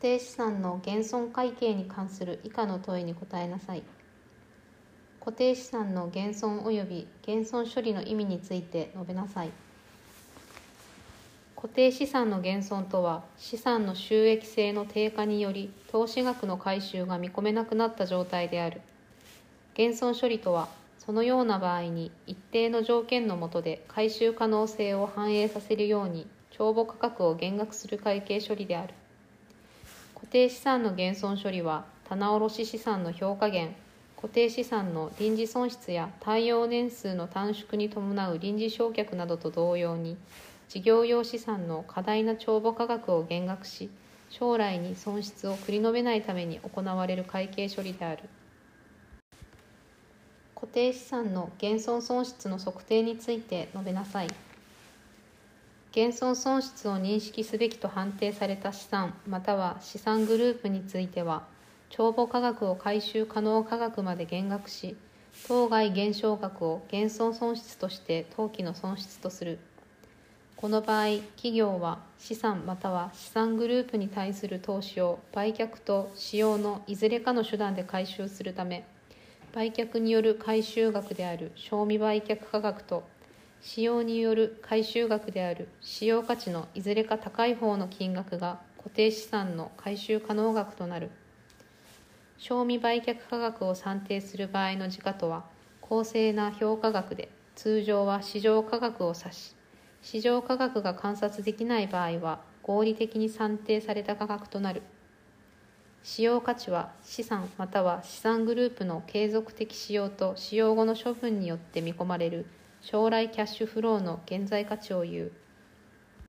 定資産の減損会計に関する以下の問いに答えなさい。固定資産の減損及び減損処理の意味について述べなさい。固定資産の減損とは資産の収益性の低下により投資額の回収が見込めなくなった状態である。減損処理とはそのような場合に一定の条件の下で回収可能性を反映させるように帳簿価格を減額する会計処理である。固定資産の減損処理は棚卸資産の評価減固定資産の臨時損失や対応年数の短縮に伴う臨時償却などと同様に事業用資産の過大な帳簿価格を減額し将来に損失を繰り延べないために行われる会計処理である。固定資産の減損損失の測定について述べなさい。減損損失を認識すべきと判定された資産または資産グループについては帳簿価格を回収可能価格まで減額し当該減少額を減損損失として当期の損失とする。この場合企業は資産または資産グループに対する投資を売却と使用のいずれかの手段で回収するため売却による回収額である賞味売却価格と使用による回収額である使用価値のいずれか高い方の金額が固定資産の回収可能額となる。賞味売却価格を算定する場合の時価とは公正な評価額で通常は市場価格を指し市場価格が観察できない場合は合理的に算定された価格となる。使用価値は資産または資産グループの継続的使用と使用後の処分によって見込まれる将来キャッシュフローの現在価値を言う。